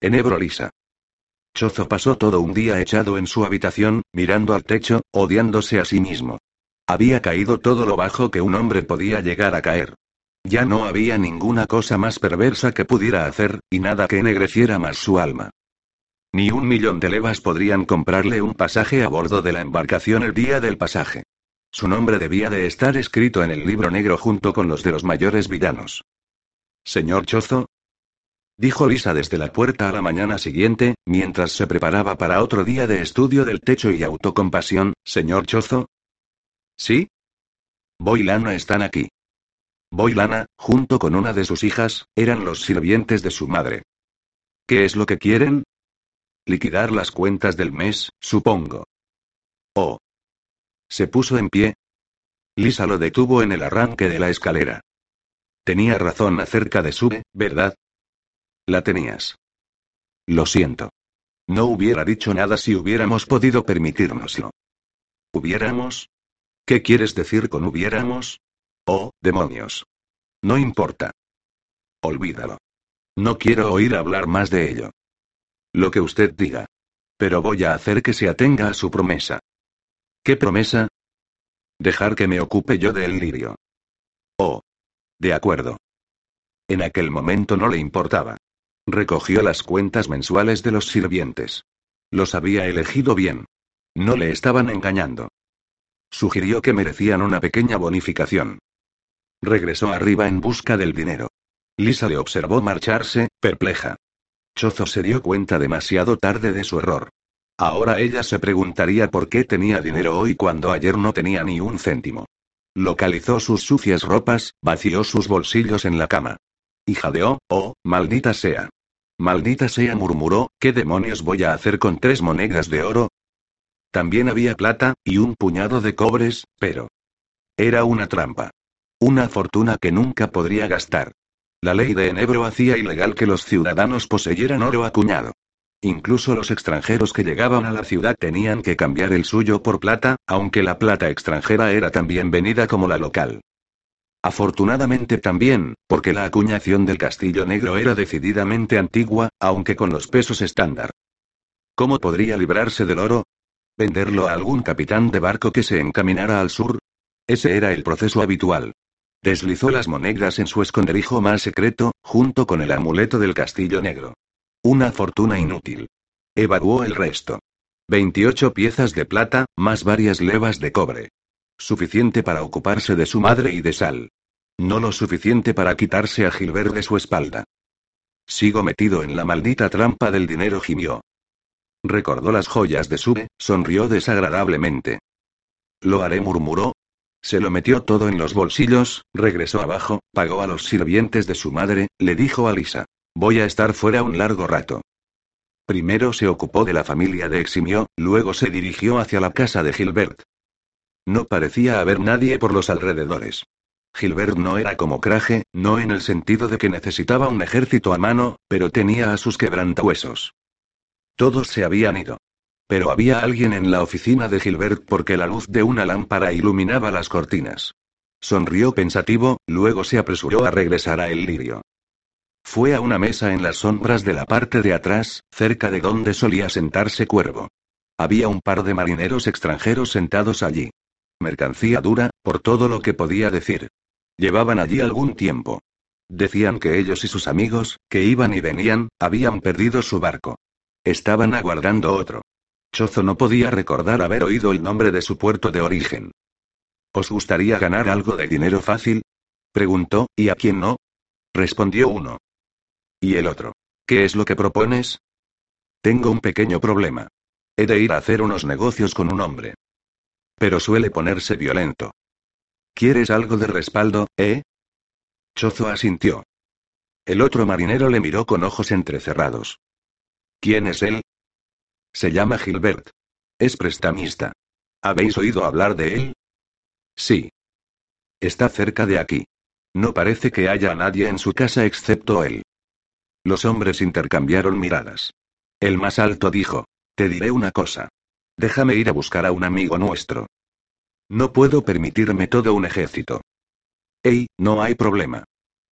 Enebro Lisa. Chozo pasó todo un día echado en su habitación, mirando al techo, odiándose a sí mismo. Había caído todo lo bajo que un hombre podía llegar a caer. Ya no había ninguna cosa más perversa que pudiera hacer, y nada que ennegreciera más su alma. Ni un millón de levas podrían comprarle un pasaje a bordo de la embarcación el día del pasaje. Su nombre debía de estar escrito en el libro negro junto con los de los mayores villanos. Señor Chozo, dijo Lisa desde la puerta a la mañana siguiente, mientras se preparaba para otro día de estudio del techo y autocompasión, señor Chozo. ¿Sí? Boy y Lana están aquí. Boy y Lana, junto con una de sus hijas, eran los sirvientes de su madre. ¿Qué es lo que quieren? Liquidar las cuentas del mes, supongo. Oh. Se puso en pie. Lisa lo detuvo en el arranque de la escalera. Tenía razón acerca de su, ¿verdad? La tenías. Lo siento. No hubiera dicho nada si hubiéramos podido permitírnoslo. ¿Hubiéramos? ¿Qué quieres decir con hubiéramos? Oh, demonios. No importa. Olvídalo. No quiero oír hablar más de ello. Lo que usted diga. Pero voy a hacer que se atenga a su promesa. ¿Qué promesa? Dejar que me ocupe yo del lirio. Oh. De acuerdo. En aquel momento no le importaba. Recogió las cuentas mensuales de los sirvientes. Los había elegido bien. No le estaban engañando. Sugirió que merecían una pequeña bonificación. Regresó arriba en busca del dinero. Lisa le observó marcharse, perpleja. Chozo se dio cuenta demasiado tarde de su error. Ahora ella se preguntaría por qué tenía dinero hoy cuando ayer no tenía ni un céntimo. Localizó sus sucias ropas, vació sus bolsillos en la cama. Y jadeó, oh, maldita sea. Maldita sea, murmuró, ¿qué demonios voy a hacer con tres monedas de oro? También había plata, y un puñado de cobres, pero... Era una trampa. Una fortuna que nunca podría gastar. La ley de Enebro hacía ilegal que los ciudadanos poseyeran oro acuñado. Incluso los extranjeros que llegaban a la ciudad tenían que cambiar el suyo por plata, aunque la plata extranjera era tan bienvenida como la local. Afortunadamente también, porque la acuñación del castillo negro era decididamente antigua, aunque con los pesos estándar. ¿Cómo podría librarse del oro? ¿Venderlo a algún capitán de barco que se encaminara al sur? Ese era el proceso habitual. Deslizó las monedas en su esconderijo más secreto, junto con el amuleto del castillo negro. Una fortuna inútil. Evaluó el resto. 28 piezas de plata, más varias levas de cobre. Suficiente para ocuparse de su madre y de Sal. No lo suficiente para quitarse a Gilbert de su espalda. Sigo metido en la maldita trampa del dinero, gimió. Recordó las joyas de Sube, sonrió desagradablemente. Lo haré, murmuró. Se lo metió todo en los bolsillos, regresó abajo, pagó a los sirvientes de su madre, le dijo a Lisa. Voy a estar fuera un largo rato. Primero se ocupó de la familia de Eximio, luego se dirigió hacia la casa de Gilbert. No parecía haber nadie por los alrededores. Gilbert no era como Craje, no en el sentido de que necesitaba un ejército a mano, pero tenía a sus quebrantahuesos. Todos se habían ido. Pero había alguien en la oficina de Gilbert porque la luz de una lámpara iluminaba las cortinas. Sonrió pensativo, luego se apresuró a regresar a el lirio. Fue a una mesa en las sombras de la parte de atrás, cerca de donde solía sentarse Cuervo. Había un par de marineros extranjeros sentados allí. Mercancía dura, por todo lo que podía decir. Llevaban allí algún tiempo. Decían que ellos y sus amigos, que iban y venían, habían perdido su barco. Estaban aguardando otro. Chozo no podía recordar haber oído el nombre de su puerto de origen. ¿Os gustaría ganar algo de dinero fácil? Preguntó, ¿y a quién no? Respondió uno. ¿Y el otro? ¿Qué es lo que propones? Tengo un pequeño problema. He de ir a hacer unos negocios con un hombre. Pero suele ponerse violento. ¿Quieres algo de respaldo, eh? Chozo asintió. El otro marinero le miró con ojos entrecerrados. ¿Quién es él? Se llama Gilbert. Es prestamista. ¿Habéis oído hablar de él? Sí. Está cerca de aquí. No parece que haya nadie en su casa excepto él. Los hombres intercambiaron miradas. El más alto dijo, Te diré una cosa. Déjame ir a buscar a un amigo nuestro. No puedo permitirme todo un ejército. Ey, no hay problema.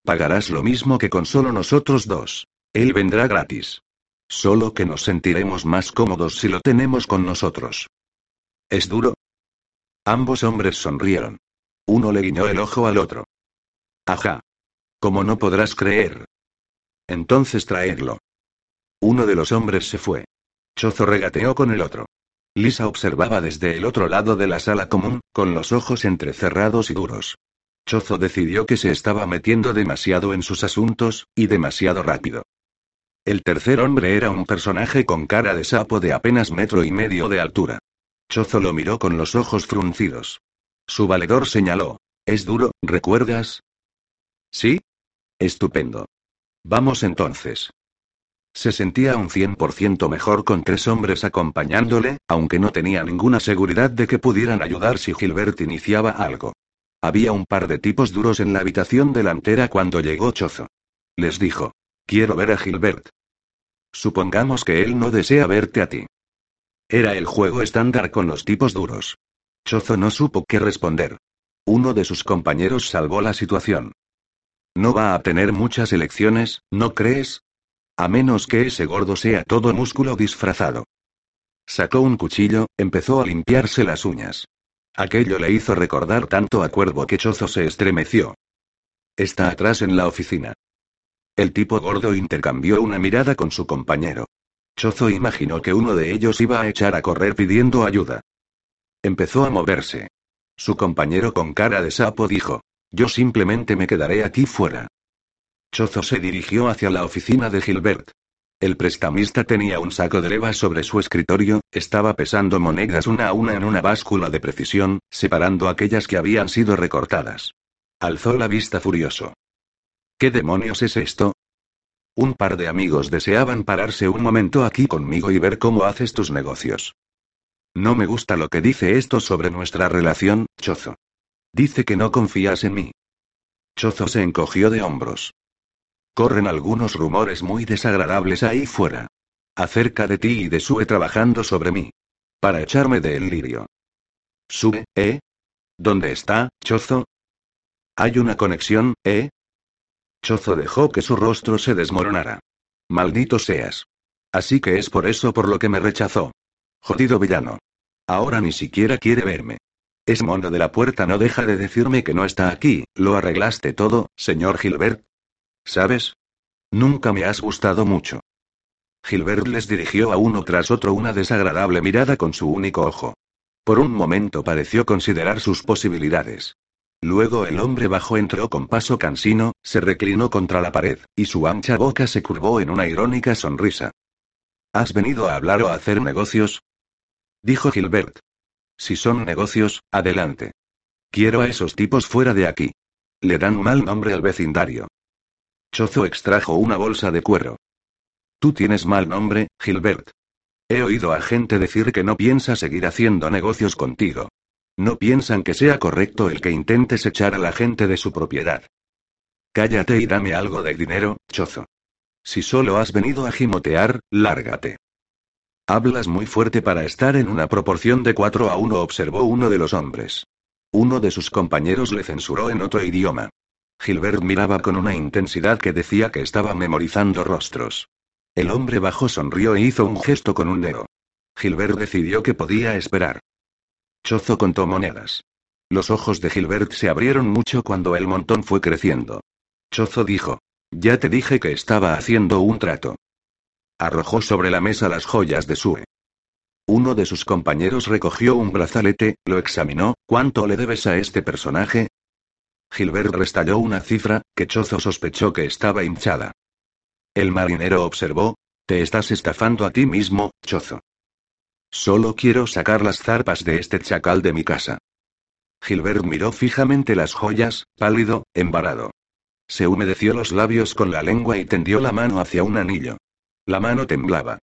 Pagarás lo mismo que con solo nosotros dos. Él vendrá gratis. Solo que nos sentiremos más cómodos si lo tenemos con nosotros. ¿Es duro? Ambos hombres sonrieron. Uno le guiñó el ojo al otro. Ajá. Como no podrás creer. Entonces traedlo. Uno de los hombres se fue. Chozo regateó con el otro. Lisa observaba desde el otro lado de la sala común, con los ojos entrecerrados y duros. Chozo decidió que se estaba metiendo demasiado en sus asuntos, y demasiado rápido. El tercer hombre era un personaje con cara de sapo de apenas metro y medio de altura. Chozo lo miró con los ojos fruncidos. Su valedor señaló. Es duro, ¿recuerdas? ¿Sí? Estupendo. Vamos entonces. Se sentía un 100% mejor con tres hombres acompañándole, aunque no tenía ninguna seguridad de que pudieran ayudar si Gilbert iniciaba algo. Había un par de tipos duros en la habitación delantera cuando llegó Chozo. Les dijo. Quiero ver a Gilbert. Supongamos que él no desea verte a ti. Era el juego estándar con los tipos duros. Chozo no supo qué responder. Uno de sus compañeros salvó la situación. No va a tener muchas elecciones, ¿no crees? A menos que ese gordo sea todo músculo disfrazado. Sacó un cuchillo, empezó a limpiarse las uñas. Aquello le hizo recordar tanto a Cuervo que Chozo se estremeció. Está atrás en la oficina. El tipo gordo intercambió una mirada con su compañero. Chozo imaginó que uno de ellos iba a echar a correr pidiendo ayuda. Empezó a moverse. Su compañero con cara de sapo dijo, yo simplemente me quedaré aquí fuera. Chozo se dirigió hacia la oficina de Gilbert. El prestamista tenía un saco de leva sobre su escritorio, estaba pesando monedas una a una en una báscula de precisión, separando aquellas que habían sido recortadas. Alzó la vista furioso. ¿Qué demonios es esto? Un par de amigos deseaban pararse un momento aquí conmigo y ver cómo haces tus negocios. No me gusta lo que dice esto sobre nuestra relación, Chozo. Dice que no confías en mí. Chozo se encogió de hombros. Corren algunos rumores muy desagradables ahí fuera. Acerca de ti y de Sue trabajando sobre mí. Para echarme del lirio. Sue, ¿eh? ¿Dónde está, Chozo? ¿Hay una conexión, eh? Chozo dejó que su rostro se desmoronara. Maldito seas. Así que es por eso por lo que me rechazó. Jodido villano. Ahora ni siquiera quiere verme. Es mono de la puerta no deja de decirme que no está aquí, ¿lo arreglaste todo, señor Gilbert? ¿Sabes? Nunca me has gustado mucho. Gilbert les dirigió a uno tras otro una desagradable mirada con su único ojo. Por un momento pareció considerar sus posibilidades. Luego el hombre bajó entró con paso cansino, se reclinó contra la pared, y su ancha boca se curvó en una irónica sonrisa. ¿Has venido a hablar o a hacer negocios? Dijo Gilbert. Si son negocios, adelante. Quiero a esos tipos fuera de aquí. Le dan mal nombre al vecindario. Chozo extrajo una bolsa de cuero. Tú tienes mal nombre, Gilbert. He oído a gente decir que no piensa seguir haciendo negocios contigo. No piensan que sea correcto el que intentes echar a la gente de su propiedad. Cállate y dame algo de dinero, chozo. Si solo has venido a gimotear, lárgate. Hablas muy fuerte para estar en una proporción de 4 a 1, observó uno de los hombres. Uno de sus compañeros le censuró en otro idioma. Gilbert miraba con una intensidad que decía que estaba memorizando rostros. El hombre bajo sonrió e hizo un gesto con un dedo. Gilbert decidió que podía esperar. Chozo contó monedas. Los ojos de Gilbert se abrieron mucho cuando el montón fue creciendo. Chozo dijo. Ya te dije que estaba haciendo un trato. Arrojó sobre la mesa las joyas de Sue. Uno de sus compañeros recogió un brazalete, lo examinó. ¿Cuánto le debes a este personaje? Gilbert restalló una cifra, que Chozo sospechó que estaba hinchada. El marinero observó. Te estás estafando a ti mismo, Chozo. Solo quiero sacar las zarpas de este chacal de mi casa. Gilbert miró fijamente las joyas, pálido, embarado. Se humedeció los labios con la lengua y tendió la mano hacia un anillo. La mano temblaba.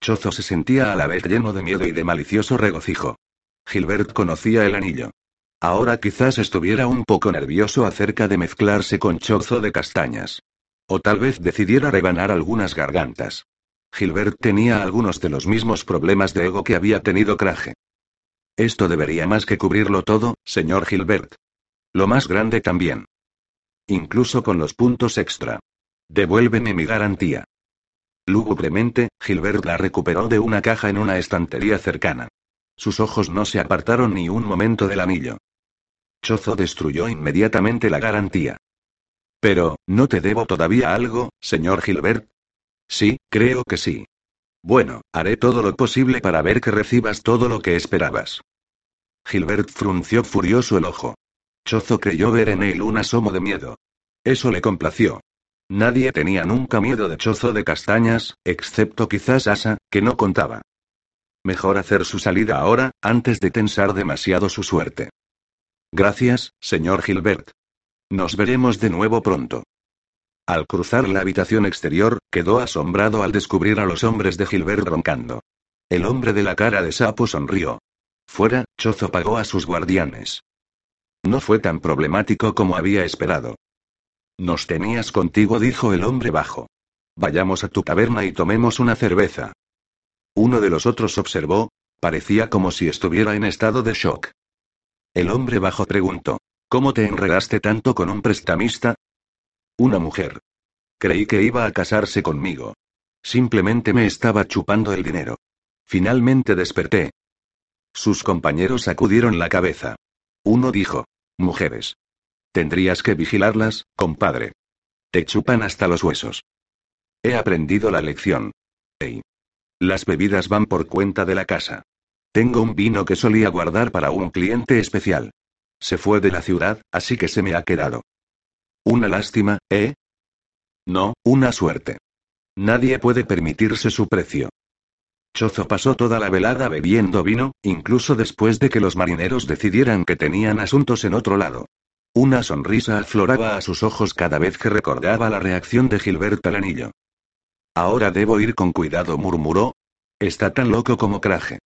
Chozo se sentía a la vez lleno de miedo y de malicioso regocijo. Gilbert conocía el anillo. Ahora quizás estuviera un poco nervioso acerca de mezclarse con chozo de castañas. O tal vez decidiera rebanar algunas gargantas. Gilbert tenía algunos de los mismos problemas de ego que había tenido Crage. Esto debería más que cubrirlo todo, señor Gilbert. Lo más grande también. Incluso con los puntos extra. Devuélveme mi garantía. Lúgubremente, Gilbert la recuperó de una caja en una estantería cercana. Sus ojos no se apartaron ni un momento del anillo. Chozo destruyó inmediatamente la garantía. Pero, ¿no te debo todavía algo, señor Gilbert? Sí, creo que sí. Bueno, haré todo lo posible para ver que recibas todo lo que esperabas. Gilbert frunció furioso el ojo. Chozo creyó ver en él un asomo de miedo. Eso le complació. Nadie tenía nunca miedo de Chozo de castañas, excepto quizás Asa, que no contaba. Mejor hacer su salida ahora, antes de tensar demasiado su suerte. Gracias, señor Gilbert. Nos veremos de nuevo pronto. Al cruzar la habitación exterior, quedó asombrado al descubrir a los hombres de Gilbert roncando. El hombre de la cara de sapo sonrió. Fuera, Chozo pagó a sus guardianes. No fue tan problemático como había esperado. Nos tenías contigo, dijo el hombre bajo. Vayamos a tu taberna y tomemos una cerveza. Uno de los otros observó, parecía como si estuviera en estado de shock. El hombre bajo preguntó, ¿Cómo te enredaste tanto con un prestamista? Una mujer. Creí que iba a casarse conmigo. Simplemente me estaba chupando el dinero. Finalmente desperté. Sus compañeros sacudieron la cabeza. Uno dijo, mujeres. Tendrías que vigilarlas, compadre. Te chupan hasta los huesos. He aprendido la lección. Ey. Las bebidas van por cuenta de la casa. Tengo un vino que solía guardar para un cliente especial. Se fue de la ciudad, así que se me ha quedado. Una lástima, ¿eh? No, una suerte. Nadie puede permitirse su precio. Chozo pasó toda la velada bebiendo vino, incluso después de que los marineros decidieran que tenían asuntos en otro lado. Una sonrisa afloraba a sus ojos cada vez que recordaba la reacción de Gilberto al anillo. Ahora debo ir con cuidado, murmuró. Está tan loco como Craje.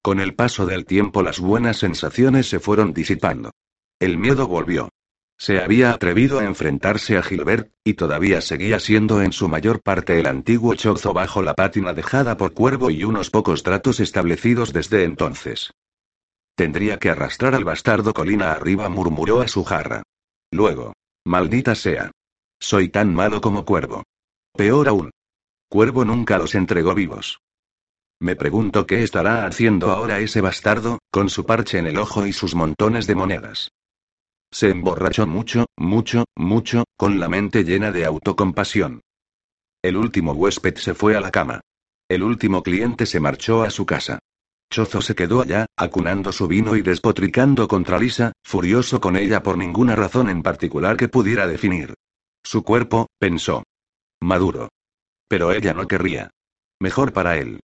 Con el paso del tiempo las buenas sensaciones se fueron disipando. El miedo volvió. Se había atrevido a enfrentarse a Gilbert, y todavía seguía siendo en su mayor parte el antiguo chozo bajo la pátina dejada por Cuervo y unos pocos tratos establecidos desde entonces. Tendría que arrastrar al bastardo colina arriba, murmuró a su jarra. Luego. Maldita sea. Soy tan malo como Cuervo. Peor aún. Cuervo nunca los entregó vivos. Me pregunto qué estará haciendo ahora ese bastardo, con su parche en el ojo y sus montones de monedas. Se emborrachó mucho, mucho, mucho, con la mente llena de autocompasión. El último huésped se fue a la cama. El último cliente se marchó a su casa. Chozo se quedó allá, acunando su vino y despotricando contra Lisa, furioso con ella por ninguna razón en particular que pudiera definir. Su cuerpo, pensó. Maduro. Pero ella no querría. Mejor para él.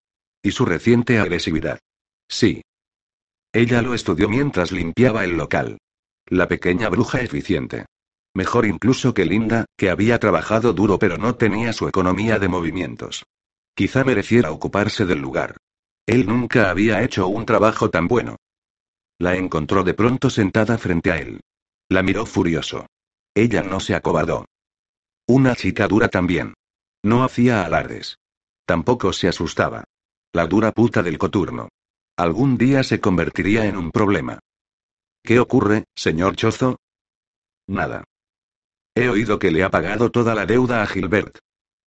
Y su reciente agresividad. Sí. Ella lo estudió mientras limpiaba el local. La pequeña bruja eficiente. Mejor incluso que Linda, que había trabajado duro pero no tenía su economía de movimientos. Quizá mereciera ocuparse del lugar. Él nunca había hecho un trabajo tan bueno. La encontró de pronto sentada frente a él. La miró furioso. Ella no se acobardó. Una chica dura también. No hacía alardes. Tampoco se asustaba. La dura puta del coturno. Algún día se convertiría en un problema. ¿Qué ocurre, señor Chozo? Nada. He oído que le ha pagado toda la deuda a Gilbert.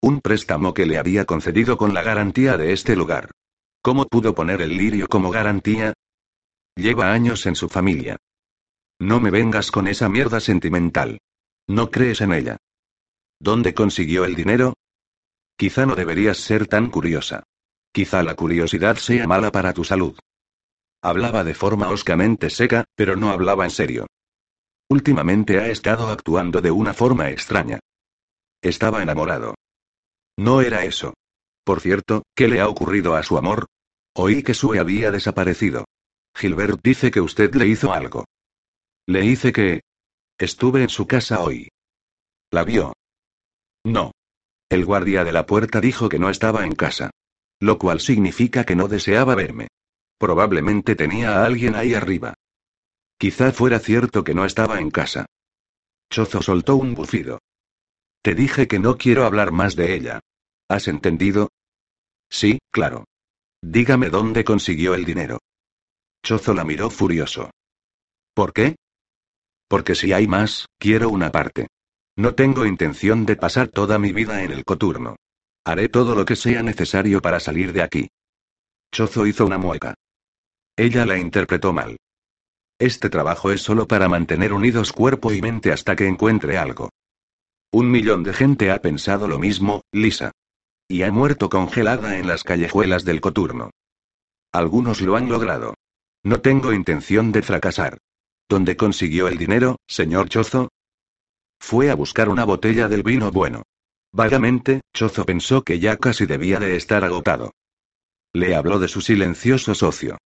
Un préstamo que le había concedido con la garantía de este lugar. ¿Cómo pudo poner el lirio como garantía? Lleva años en su familia. No me vengas con esa mierda sentimental. No crees en ella. ¿Dónde consiguió el dinero? Quizá no deberías ser tan curiosa. Quizá la curiosidad sea mala para tu salud. Hablaba de forma oscamente seca, pero no hablaba en serio. Últimamente ha estado actuando de una forma extraña. Estaba enamorado. No era eso. Por cierto, ¿qué le ha ocurrido a su amor? Oí que Sue había desaparecido. Gilbert dice que usted le hizo algo. Le hice que... Estuve en su casa hoy. ¿La vio? No. El guardia de la puerta dijo que no estaba en casa. Lo cual significa que no deseaba verme. Probablemente tenía a alguien ahí arriba. Quizá fuera cierto que no estaba en casa. Chozo soltó un bufido. Te dije que no quiero hablar más de ella. ¿Has entendido? Sí, claro. Dígame dónde consiguió el dinero. Chozo la miró furioso. ¿Por qué? Porque si hay más, quiero una parte. No tengo intención de pasar toda mi vida en el coturno. Haré todo lo que sea necesario para salir de aquí. Chozo hizo una mueca. Ella la interpretó mal. Este trabajo es solo para mantener unidos cuerpo y mente hasta que encuentre algo. Un millón de gente ha pensado lo mismo, Lisa. Y ha muerto congelada en las callejuelas del coturno. Algunos lo han logrado. No tengo intención de fracasar. ¿Dónde consiguió el dinero, señor Chozo? Fue a buscar una botella del vino bueno. Vagamente, Chozo pensó que ya casi debía de estar agotado. Le habló de su silencioso socio.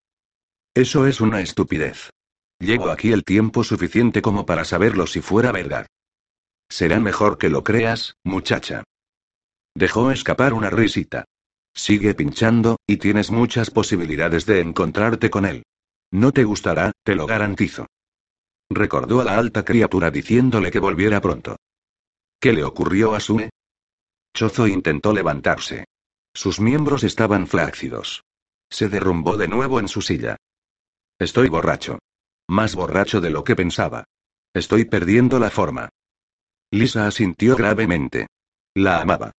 Eso es una estupidez. Llevo aquí el tiempo suficiente como para saberlo si fuera verdad. Será mejor que lo creas, muchacha. Dejó escapar una risita. Sigue pinchando, y tienes muchas posibilidades de encontrarte con él. No te gustará, te lo garantizo. Recordó a la alta criatura diciéndole que volviera pronto. ¿Qué le ocurrió a Sue? Chozo intentó levantarse. Sus miembros estaban flácidos. Se derrumbó de nuevo en su silla. Estoy borracho. Más borracho de lo que pensaba. Estoy perdiendo la forma. Lisa asintió gravemente. La amaba.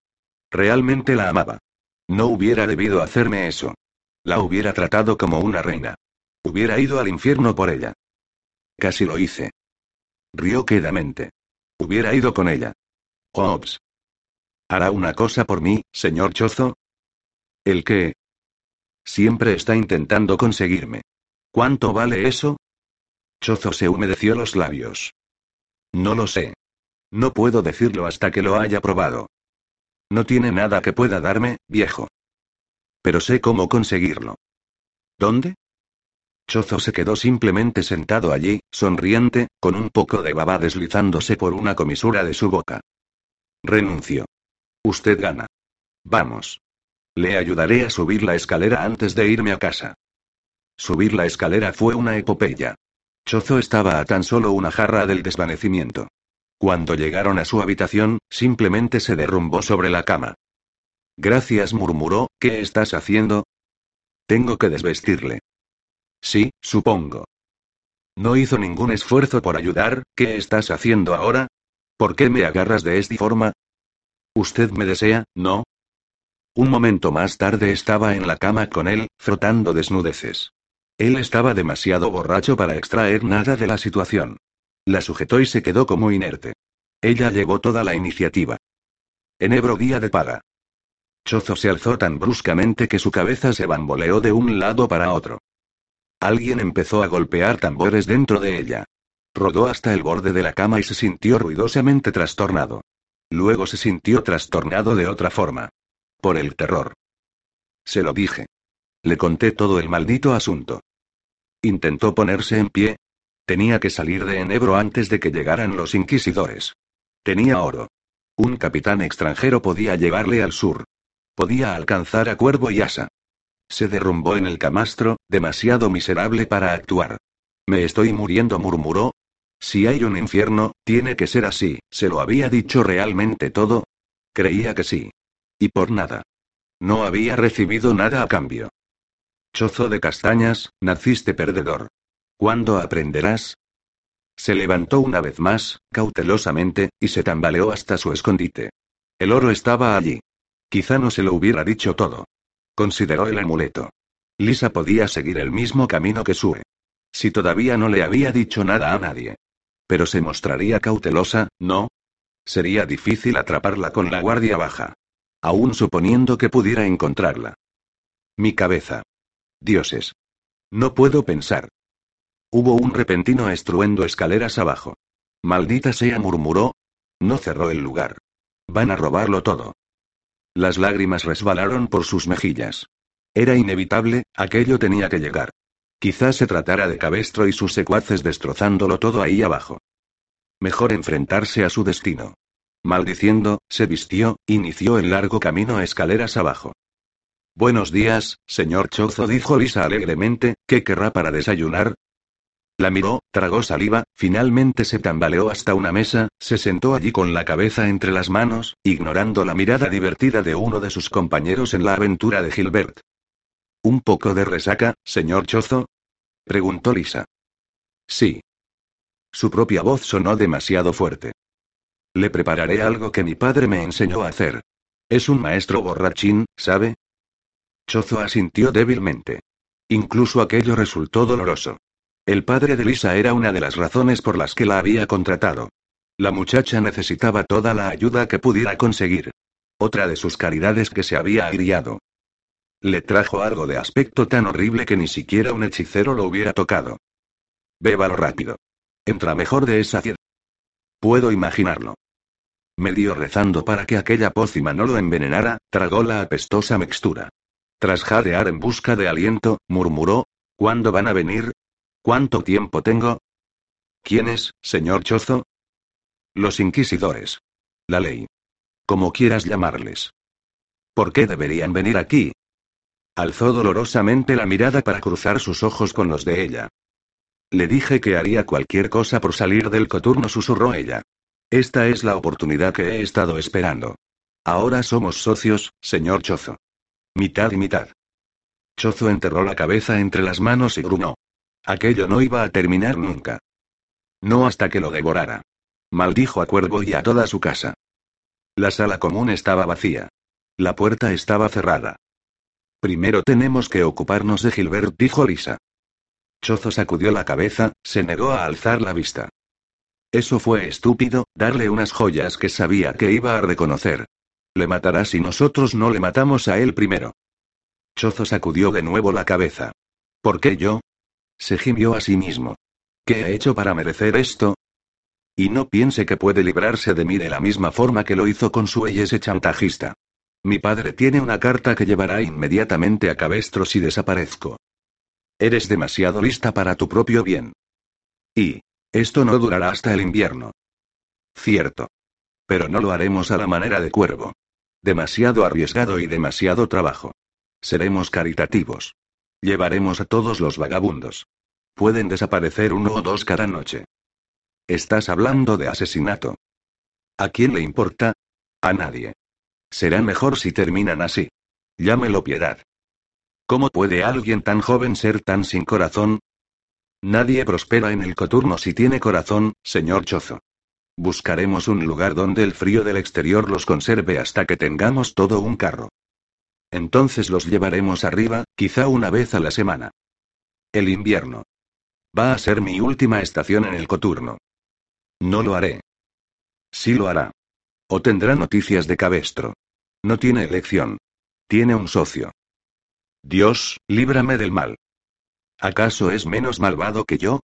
Realmente la amaba. No hubiera debido hacerme eso. La hubiera tratado como una reina. Hubiera ido al infierno por ella. Casi lo hice. Rió quedamente. Hubiera ido con ella. Hobbs. ¿Hará una cosa por mí, señor Chozo? ¿El qué? Siempre está intentando conseguirme. ¿Cuánto vale eso? Chozo se humedeció los labios. No lo sé. No puedo decirlo hasta que lo haya probado. No tiene nada que pueda darme, viejo. Pero sé cómo conseguirlo. ¿Dónde? Chozo se quedó simplemente sentado allí, sonriente, con un poco de baba deslizándose por una comisura de su boca. Renunció. Usted gana. Vamos. Le ayudaré a subir la escalera antes de irme a casa. Subir la escalera fue una epopeya. Chozo estaba a tan solo una jarra del desvanecimiento. Cuando llegaron a su habitación, simplemente se derrumbó sobre la cama. Gracias, murmuró, ¿qué estás haciendo? Tengo que desvestirle. Sí, supongo. No hizo ningún esfuerzo por ayudar, ¿qué estás haciendo ahora? ¿Por qué me agarras de esta forma? Usted me desea, ¿no? Un momento más tarde estaba en la cama con él, frotando desnudeces. Él estaba demasiado borracho para extraer nada de la situación. La sujetó y se quedó como inerte. Ella llevó toda la iniciativa. Enebro día de paga. Chozo se alzó tan bruscamente que su cabeza se bamboleó de un lado para otro. Alguien empezó a golpear tambores dentro de ella. Rodó hasta el borde de la cama y se sintió ruidosamente trastornado. Luego se sintió trastornado de otra forma. Por el terror. Se lo dije. Le conté todo el maldito asunto. Intentó ponerse en pie, Tenía que salir de Enebro antes de que llegaran los inquisidores. Tenía oro. Un capitán extranjero podía llevarle al sur. Podía alcanzar a Cuervo y Asa. Se derrumbó en el camastro, demasiado miserable para actuar. Me estoy muriendo, murmuró. Si hay un infierno, tiene que ser así, ¿se lo había dicho realmente todo? Creía que sí. Y por nada. No había recibido nada a cambio. Chozo de castañas, naciste perdedor. ¿Cuándo aprenderás? Se levantó una vez más, cautelosamente, y se tambaleó hasta su escondite. El oro estaba allí. Quizá no se lo hubiera dicho todo. Consideró el amuleto. Lisa podía seguir el mismo camino que Sue. Si todavía no le había dicho nada a nadie. Pero se mostraría cautelosa, ¿no? Sería difícil atraparla con la guardia baja. Aún suponiendo que pudiera encontrarla. Mi cabeza. Dioses. No puedo pensar. Hubo un repentino estruendo escaleras abajo. Maldita sea, murmuró. No cerró el lugar. Van a robarlo todo. Las lágrimas resbalaron por sus mejillas. Era inevitable, aquello tenía que llegar. Quizás se tratara de Cabestro y sus secuaces destrozándolo todo ahí abajo. Mejor enfrentarse a su destino. Maldiciendo, se vistió, inició el largo camino escaleras abajo. Buenos días, señor Chozo, dijo Lisa alegremente, ¿qué querrá para desayunar? La miró, tragó saliva, finalmente se tambaleó hasta una mesa, se sentó allí con la cabeza entre las manos, ignorando la mirada divertida de uno de sus compañeros en la aventura de Gilbert. ¿Un poco de resaca, señor Chozo? preguntó Lisa. Sí. Su propia voz sonó demasiado fuerte. Le prepararé algo que mi padre me enseñó a hacer. Es un maestro borrachín, ¿sabe? Chozo asintió débilmente. Incluso aquello resultó doloroso. El padre de Lisa era una de las razones por las que la había contratado. La muchacha necesitaba toda la ayuda que pudiera conseguir. Otra de sus caridades que se había agriado. Le trajo algo de aspecto tan horrible que ni siquiera un hechicero lo hubiera tocado. Bébalo rápido. Entra mejor de esa ciudad. Puedo imaginarlo. Medio rezando para que aquella pócima no lo envenenara, tragó la apestosa mixtura. Tras jadear en busca de aliento, murmuró, ¿Cuándo van a venir? ¿Cuánto tiempo tengo? ¿Quiénes, señor Chozo? Los inquisidores. La ley. Como quieras llamarles. ¿Por qué deberían venir aquí? Alzó dolorosamente la mirada para cruzar sus ojos con los de ella. Le dije que haría cualquier cosa por salir del coturno, susurró ella. Esta es la oportunidad que he estado esperando. Ahora somos socios, señor Chozo. Mitad y mitad. Chozo enterró la cabeza entre las manos y grunó. Aquello no iba a terminar nunca. No hasta que lo devorara. Maldijo a Cuervo y a toda su casa. La sala común estaba vacía. La puerta estaba cerrada. Primero tenemos que ocuparnos de Gilbert, dijo Lisa. Chozo sacudió la cabeza, se negó a alzar la vista. Eso fue estúpido, darle unas joyas que sabía que iba a reconocer. Le matará si nosotros no le matamos a él primero. Chozo sacudió de nuevo la cabeza. ¿Por qué yo? Se gimió a sí mismo. ¿Qué he hecho para merecer esto? Y no piense que puede librarse de mí de la misma forma que lo hizo con su ese chantajista. Mi padre tiene una carta que llevará inmediatamente a Cabestro si desaparezco. Eres demasiado lista para tu propio bien. Y, esto no durará hasta el invierno. Cierto. Pero no lo haremos a la manera de cuervo. Demasiado arriesgado y demasiado trabajo. Seremos caritativos. Llevaremos a todos los vagabundos. Pueden desaparecer uno o dos cada noche. Estás hablando de asesinato. ¿A quién le importa? A nadie. Será mejor si terminan así. Llámelo piedad. ¿Cómo puede alguien tan joven ser tan sin corazón? Nadie prospera en el coturno si tiene corazón, señor Chozo. Buscaremos un lugar donde el frío del exterior los conserve hasta que tengamos todo un carro. Entonces los llevaremos arriba, quizá una vez a la semana. El invierno. Va a ser mi última estación en el coturno. No lo haré. Sí lo hará. O tendrá noticias de Cabestro. No tiene elección. Tiene un socio. Dios, líbrame del mal. ¿Acaso es menos malvado que yo?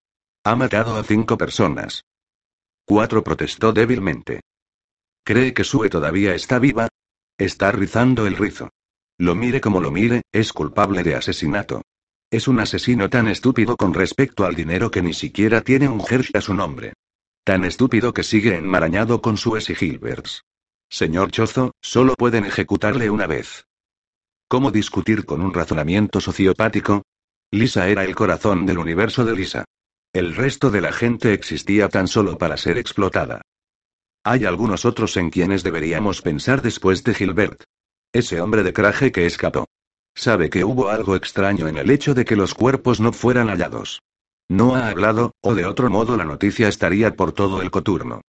Ha matado a cinco personas. Cuatro protestó débilmente. ¿Cree que Sue todavía está viva? Está rizando el rizo. Lo mire como lo mire, es culpable de asesinato. Es un asesino tan estúpido con respecto al dinero que ni siquiera tiene un jersey a su nombre. Tan estúpido que sigue enmarañado con Suez y Gilberts. Señor Chozo, solo pueden ejecutarle una vez. ¿Cómo discutir con un razonamiento sociopático? Lisa era el corazón del universo de Lisa. El resto de la gente existía tan solo para ser explotada. Hay algunos otros en quienes deberíamos pensar después de Gilbert. Ese hombre de traje que escapó. Sabe que hubo algo extraño en el hecho de que los cuerpos no fueran hallados. No ha hablado, o de otro modo la noticia estaría por todo el coturno.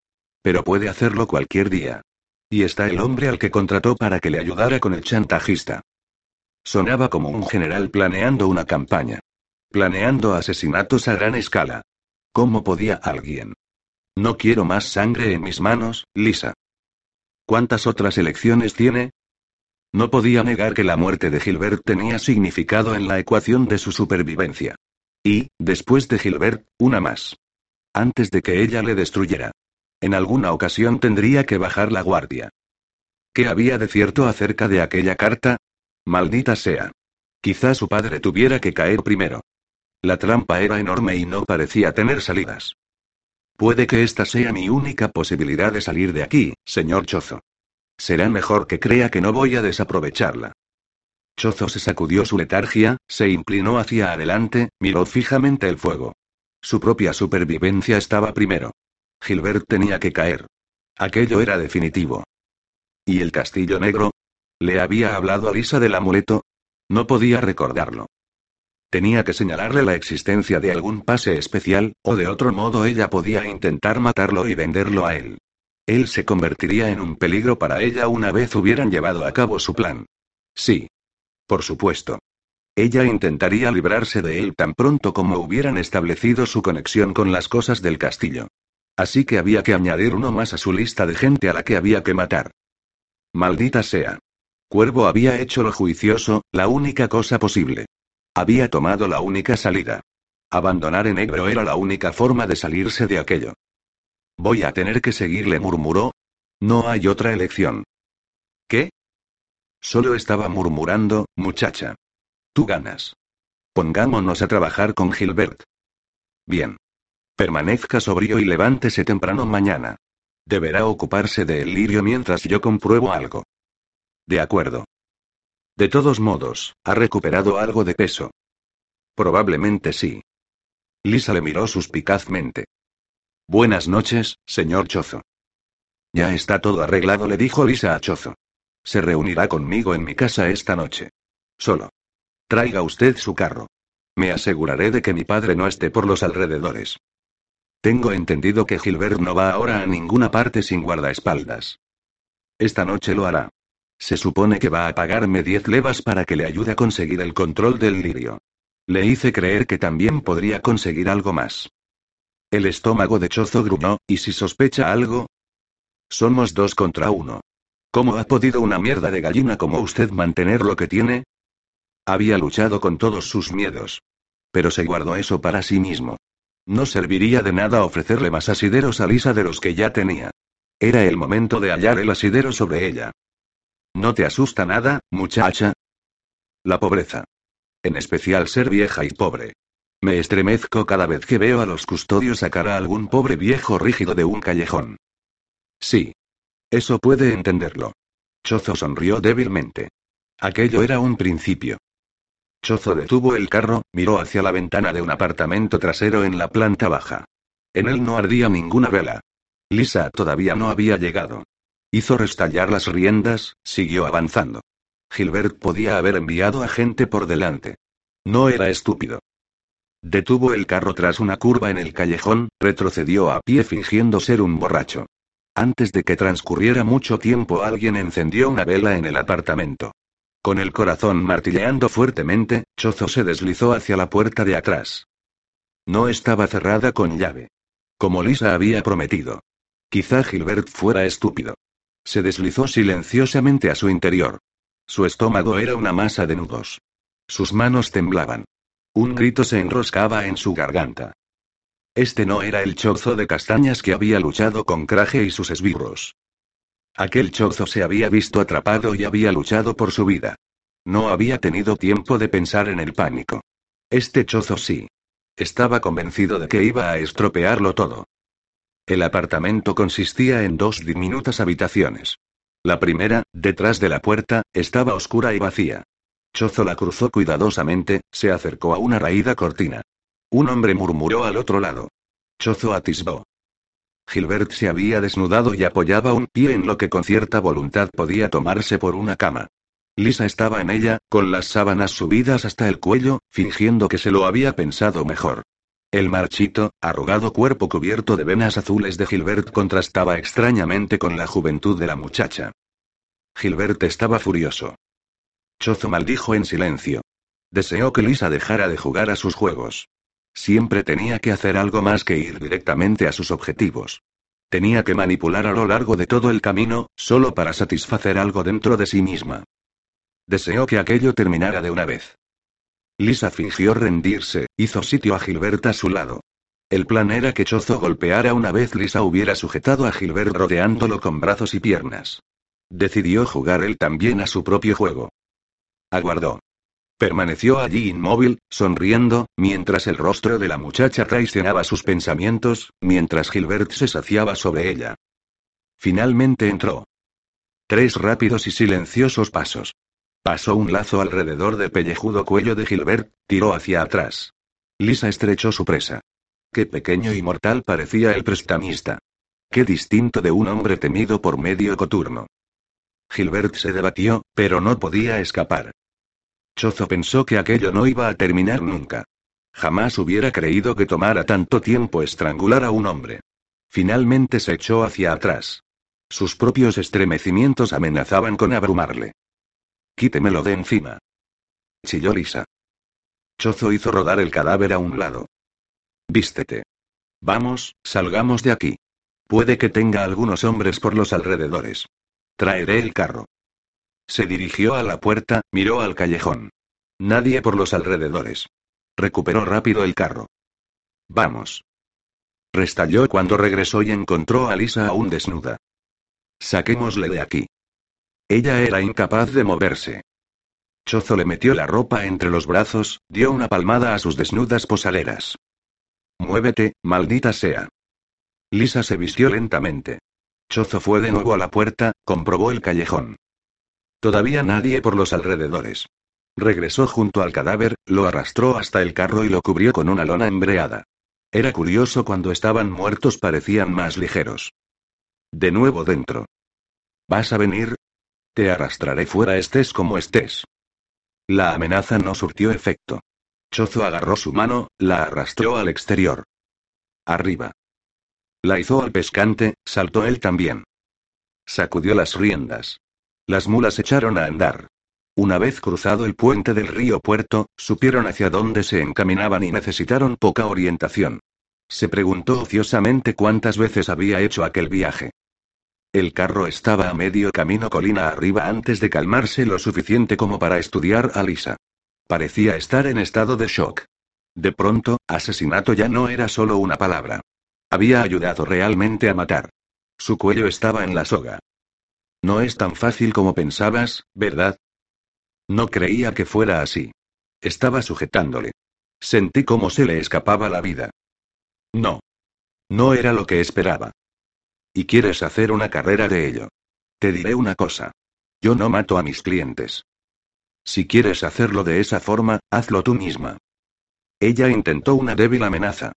Pero puede hacerlo cualquier día. Y está el hombre al que contrató para que le ayudara con el chantajista. Sonaba como un general planeando una campaña. Planeando asesinatos a gran escala. ¿Cómo podía alguien? No quiero más sangre en mis manos, Lisa. ¿Cuántas otras elecciones tiene? No podía negar que la muerte de Gilbert tenía significado en la ecuación de su supervivencia. Y, después de Gilbert, una más. Antes de que ella le destruyera. En alguna ocasión tendría que bajar la guardia. ¿Qué había de cierto acerca de aquella carta? Maldita sea. Quizá su padre tuviera que caer primero. La trampa era enorme y no parecía tener salidas. Puede que esta sea mi única posibilidad de salir de aquí, señor Chozo. Será mejor que crea que no voy a desaprovecharla. Chozo se sacudió su letargia, se inclinó hacia adelante, miró fijamente el fuego. Su propia supervivencia estaba primero. Gilbert tenía que caer. Aquello era definitivo. ¿Y el castillo negro? ¿Le había hablado a Lisa del amuleto? No podía recordarlo. Tenía que señalarle la existencia de algún pase especial, o de otro modo ella podía intentar matarlo y venderlo a él. Él se convertiría en un peligro para ella una vez hubieran llevado a cabo su plan. Sí. Por supuesto. Ella intentaría librarse de él tan pronto como hubieran establecido su conexión con las cosas del castillo. Así que había que añadir uno más a su lista de gente a la que había que matar. Maldita sea. Cuervo había hecho lo juicioso, la única cosa posible. Había tomado la única salida. Abandonar en negro era la única forma de salirse de aquello. Voy a tener que seguirle, murmuró. No hay otra elección. ¿Qué? Solo estaba murmurando, muchacha. Tú ganas. Pongámonos a trabajar con Gilbert. Bien. Permanezca sobrio y levántese temprano mañana. Deberá ocuparse del lirio mientras yo compruebo algo. De acuerdo. De todos modos, ¿ha recuperado algo de peso? Probablemente sí. Lisa le miró suspicazmente. Buenas noches, señor Chozo. Ya está todo arreglado, le dijo Lisa a Chozo. Se reunirá conmigo en mi casa esta noche. Solo. Traiga usted su carro. Me aseguraré de que mi padre no esté por los alrededores. Tengo entendido que Gilbert no va ahora a ninguna parte sin guardaespaldas. Esta noche lo hará. Se supone que va a pagarme diez levas para que le ayude a conseguir el control del lirio. Le hice creer que también podría conseguir algo más. El estómago de Chozo gruñó, ¿y si sospecha algo? Somos dos contra uno. ¿Cómo ha podido una mierda de gallina como usted mantener lo que tiene? Había luchado con todos sus miedos. Pero se guardó eso para sí mismo. No serviría de nada ofrecerle más asideros a Lisa de los que ya tenía. Era el momento de hallar el asidero sobre ella. ¿No te asusta nada, muchacha? La pobreza. En especial ser vieja y pobre. Me estremezco cada vez que veo a los custodios sacar a algún pobre viejo rígido de un callejón. Sí. Eso puede entenderlo. Chozo sonrió débilmente. Aquello era un principio. Chozo detuvo el carro, miró hacia la ventana de un apartamento trasero en la planta baja. En él no ardía ninguna vela. Lisa todavía no había llegado. Hizo restallar las riendas, siguió avanzando. Gilbert podía haber enviado a gente por delante. No era estúpido. Detuvo el carro tras una curva en el callejón, retrocedió a pie fingiendo ser un borracho. Antes de que transcurriera mucho tiempo alguien encendió una vela en el apartamento. Con el corazón martilleando fuertemente, Chozo se deslizó hacia la puerta de atrás. No estaba cerrada con llave. Como Lisa había prometido. Quizá Gilbert fuera estúpido. Se deslizó silenciosamente a su interior. Su estómago era una masa de nudos. Sus manos temblaban. Un grito se enroscaba en su garganta. Este no era el chozo de castañas que había luchado con Craje y sus esbirros. Aquel chozo se había visto atrapado y había luchado por su vida. No había tenido tiempo de pensar en el pánico. Este chozo sí. Estaba convencido de que iba a estropearlo todo. El apartamento consistía en dos diminutas habitaciones. La primera, detrás de la puerta, estaba oscura y vacía. Chozo la cruzó cuidadosamente, se acercó a una raída cortina. Un hombre murmuró al otro lado. Chozo atisbó. Gilbert se había desnudado y apoyaba un pie en lo que con cierta voluntad podía tomarse por una cama. Lisa estaba en ella, con las sábanas subidas hasta el cuello, fingiendo que se lo había pensado mejor. El marchito, arrugado cuerpo cubierto de venas azules de Gilbert contrastaba extrañamente con la juventud de la muchacha. Gilbert estaba furioso. Chozo maldijo en silencio. Deseó que Lisa dejara de jugar a sus juegos. Siempre tenía que hacer algo más que ir directamente a sus objetivos. Tenía que manipular a lo largo de todo el camino, solo para satisfacer algo dentro de sí misma. Deseó que aquello terminara de una vez. Lisa fingió rendirse, hizo sitio a Gilbert a su lado. El plan era que Chozo golpeara una vez Lisa hubiera sujetado a Gilbert rodeándolo con brazos y piernas. Decidió jugar él también a su propio juego. Aguardó. Permaneció allí inmóvil, sonriendo, mientras el rostro de la muchacha traicionaba sus pensamientos, mientras Gilbert se saciaba sobre ella. Finalmente entró. Tres rápidos y silenciosos pasos. Pasó un lazo alrededor del pellejudo cuello de Gilbert, tiró hacia atrás. Lisa estrechó su presa. Qué pequeño y mortal parecía el prestamista. Qué distinto de un hombre temido por medio coturno. Gilbert se debatió, pero no podía escapar. Chozo pensó que aquello no iba a terminar nunca. Jamás hubiera creído que tomara tanto tiempo estrangular a un hombre. Finalmente se echó hacia atrás. Sus propios estremecimientos amenazaban con abrumarle. Quítemelo de encima. Chilló Lisa. Chozo hizo rodar el cadáver a un lado. Vístete. Vamos, salgamos de aquí. Puede que tenga algunos hombres por los alrededores. Traeré el carro. Se dirigió a la puerta, miró al callejón. Nadie por los alrededores. Recuperó rápido el carro. Vamos. Restalló cuando regresó y encontró a Lisa aún desnuda. Saquémosle de aquí. Ella era incapaz de moverse. Chozo le metió la ropa entre los brazos, dio una palmada a sus desnudas posaleras. Muévete, maldita sea. Lisa se vistió lentamente. Chozo fue de nuevo a la puerta, comprobó el callejón. Todavía nadie por los alrededores. Regresó junto al cadáver, lo arrastró hasta el carro y lo cubrió con una lona embreada. Era curioso cuando estaban muertos parecían más ligeros. De nuevo dentro. ¿Vas a venir? Te arrastraré fuera estés como estés. La amenaza no surtió efecto. Chozo agarró su mano, la arrastró al exterior. Arriba. La hizo al pescante, saltó él también. Sacudió las riendas. Las mulas echaron a andar. Una vez cruzado el puente del río Puerto, supieron hacia dónde se encaminaban y necesitaron poca orientación. Se preguntó ociosamente cuántas veces había hecho aquel viaje. El carro estaba a medio camino colina arriba antes de calmarse lo suficiente como para estudiar a Lisa. Parecía estar en estado de shock. De pronto, asesinato ya no era solo una palabra. Había ayudado realmente a matar. Su cuello estaba en la soga. No es tan fácil como pensabas, ¿verdad? No creía que fuera así. Estaba sujetándole. Sentí cómo se le escapaba la vida. No. No era lo que esperaba. Y quieres hacer una carrera de ello. Te diré una cosa. Yo no mato a mis clientes. Si quieres hacerlo de esa forma, hazlo tú misma. Ella intentó una débil amenaza.